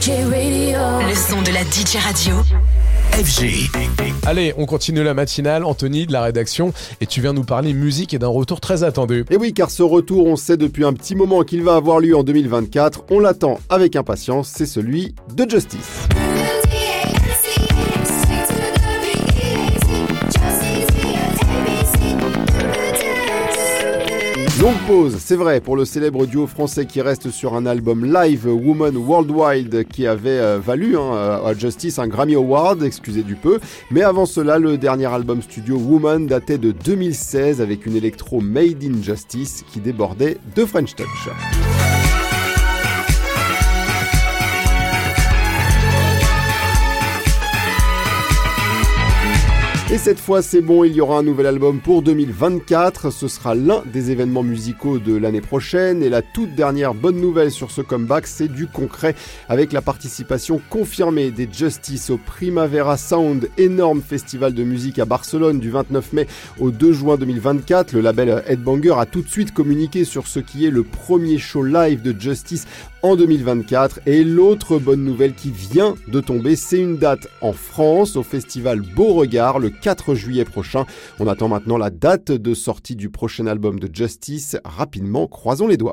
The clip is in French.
DJ Radio. Le son de la DJ radio. FG. Allez, on continue la matinale. Anthony de la rédaction. Et tu viens nous parler musique et d'un retour très attendu. Et oui, car ce retour, on sait depuis un petit moment qu'il va avoir lieu en 2024. On l'attend avec impatience. C'est celui de Justice. Longue pause, c'est vrai, pour le célèbre duo français qui reste sur un album live Woman Worldwide qui avait euh, valu hein, à Justice un Grammy Award, excusez du peu. Mais avant cela, le dernier album studio Woman datait de 2016 avec une électro Made in Justice qui débordait de French Touch. Et cette fois, c'est bon, il y aura un nouvel album pour 2024. Ce sera l'un des événements musicaux de l'année prochaine. Et la toute dernière bonne nouvelle sur ce comeback, c'est du concret avec la participation confirmée des Justice au Primavera Sound, énorme festival de musique à Barcelone du 29 mai au 2 juin 2024. Le label Headbanger a tout de suite communiqué sur ce qui est le premier show live de Justice en 2024. Et l'autre bonne nouvelle qui vient de tomber, c'est une date en France au festival Beauregard le 4 juillet prochain. On attend maintenant la date de sortie du prochain album de Justice. Rapidement, croisons les doigts.